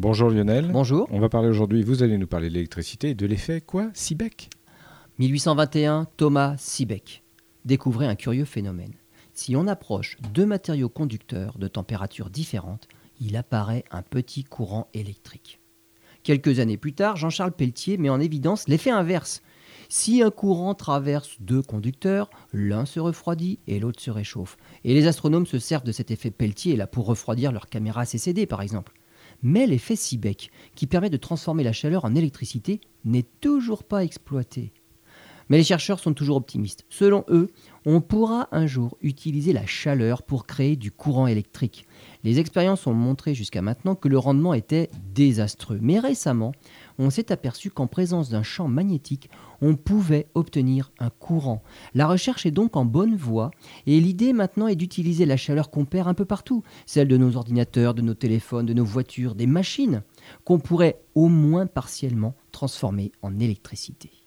Bonjour Lionel. Bonjour. On va parler aujourd'hui, vous allez nous parler de l'électricité et de l'effet quoi Seebeck 1821, Thomas Seebeck découvrait un curieux phénomène. Si on approche deux matériaux conducteurs de températures différentes, il apparaît un petit courant électrique. Quelques années plus tard, Jean-Charles Pelletier met en évidence l'effet inverse. Si un courant traverse deux conducteurs, l'un se refroidit et l'autre se réchauffe. Et les astronomes se servent de cet effet Pelletier là pour refroidir leur caméra CCD par exemple. Mais l'effet Seebeck, qui permet de transformer la chaleur en électricité, n'est toujours pas exploité. Mais les chercheurs sont toujours optimistes. Selon eux, on pourra un jour utiliser la chaleur pour créer du courant électrique. Les expériences ont montré jusqu'à maintenant que le rendement était désastreux. Mais récemment, on s'est aperçu qu'en présence d'un champ magnétique, on pouvait obtenir un courant. La recherche est donc en bonne voie et l'idée maintenant est d'utiliser la chaleur qu'on perd un peu partout, celle de nos ordinateurs, de nos téléphones, de nos voitures, des machines, qu'on pourrait au moins partiellement transformer en électricité.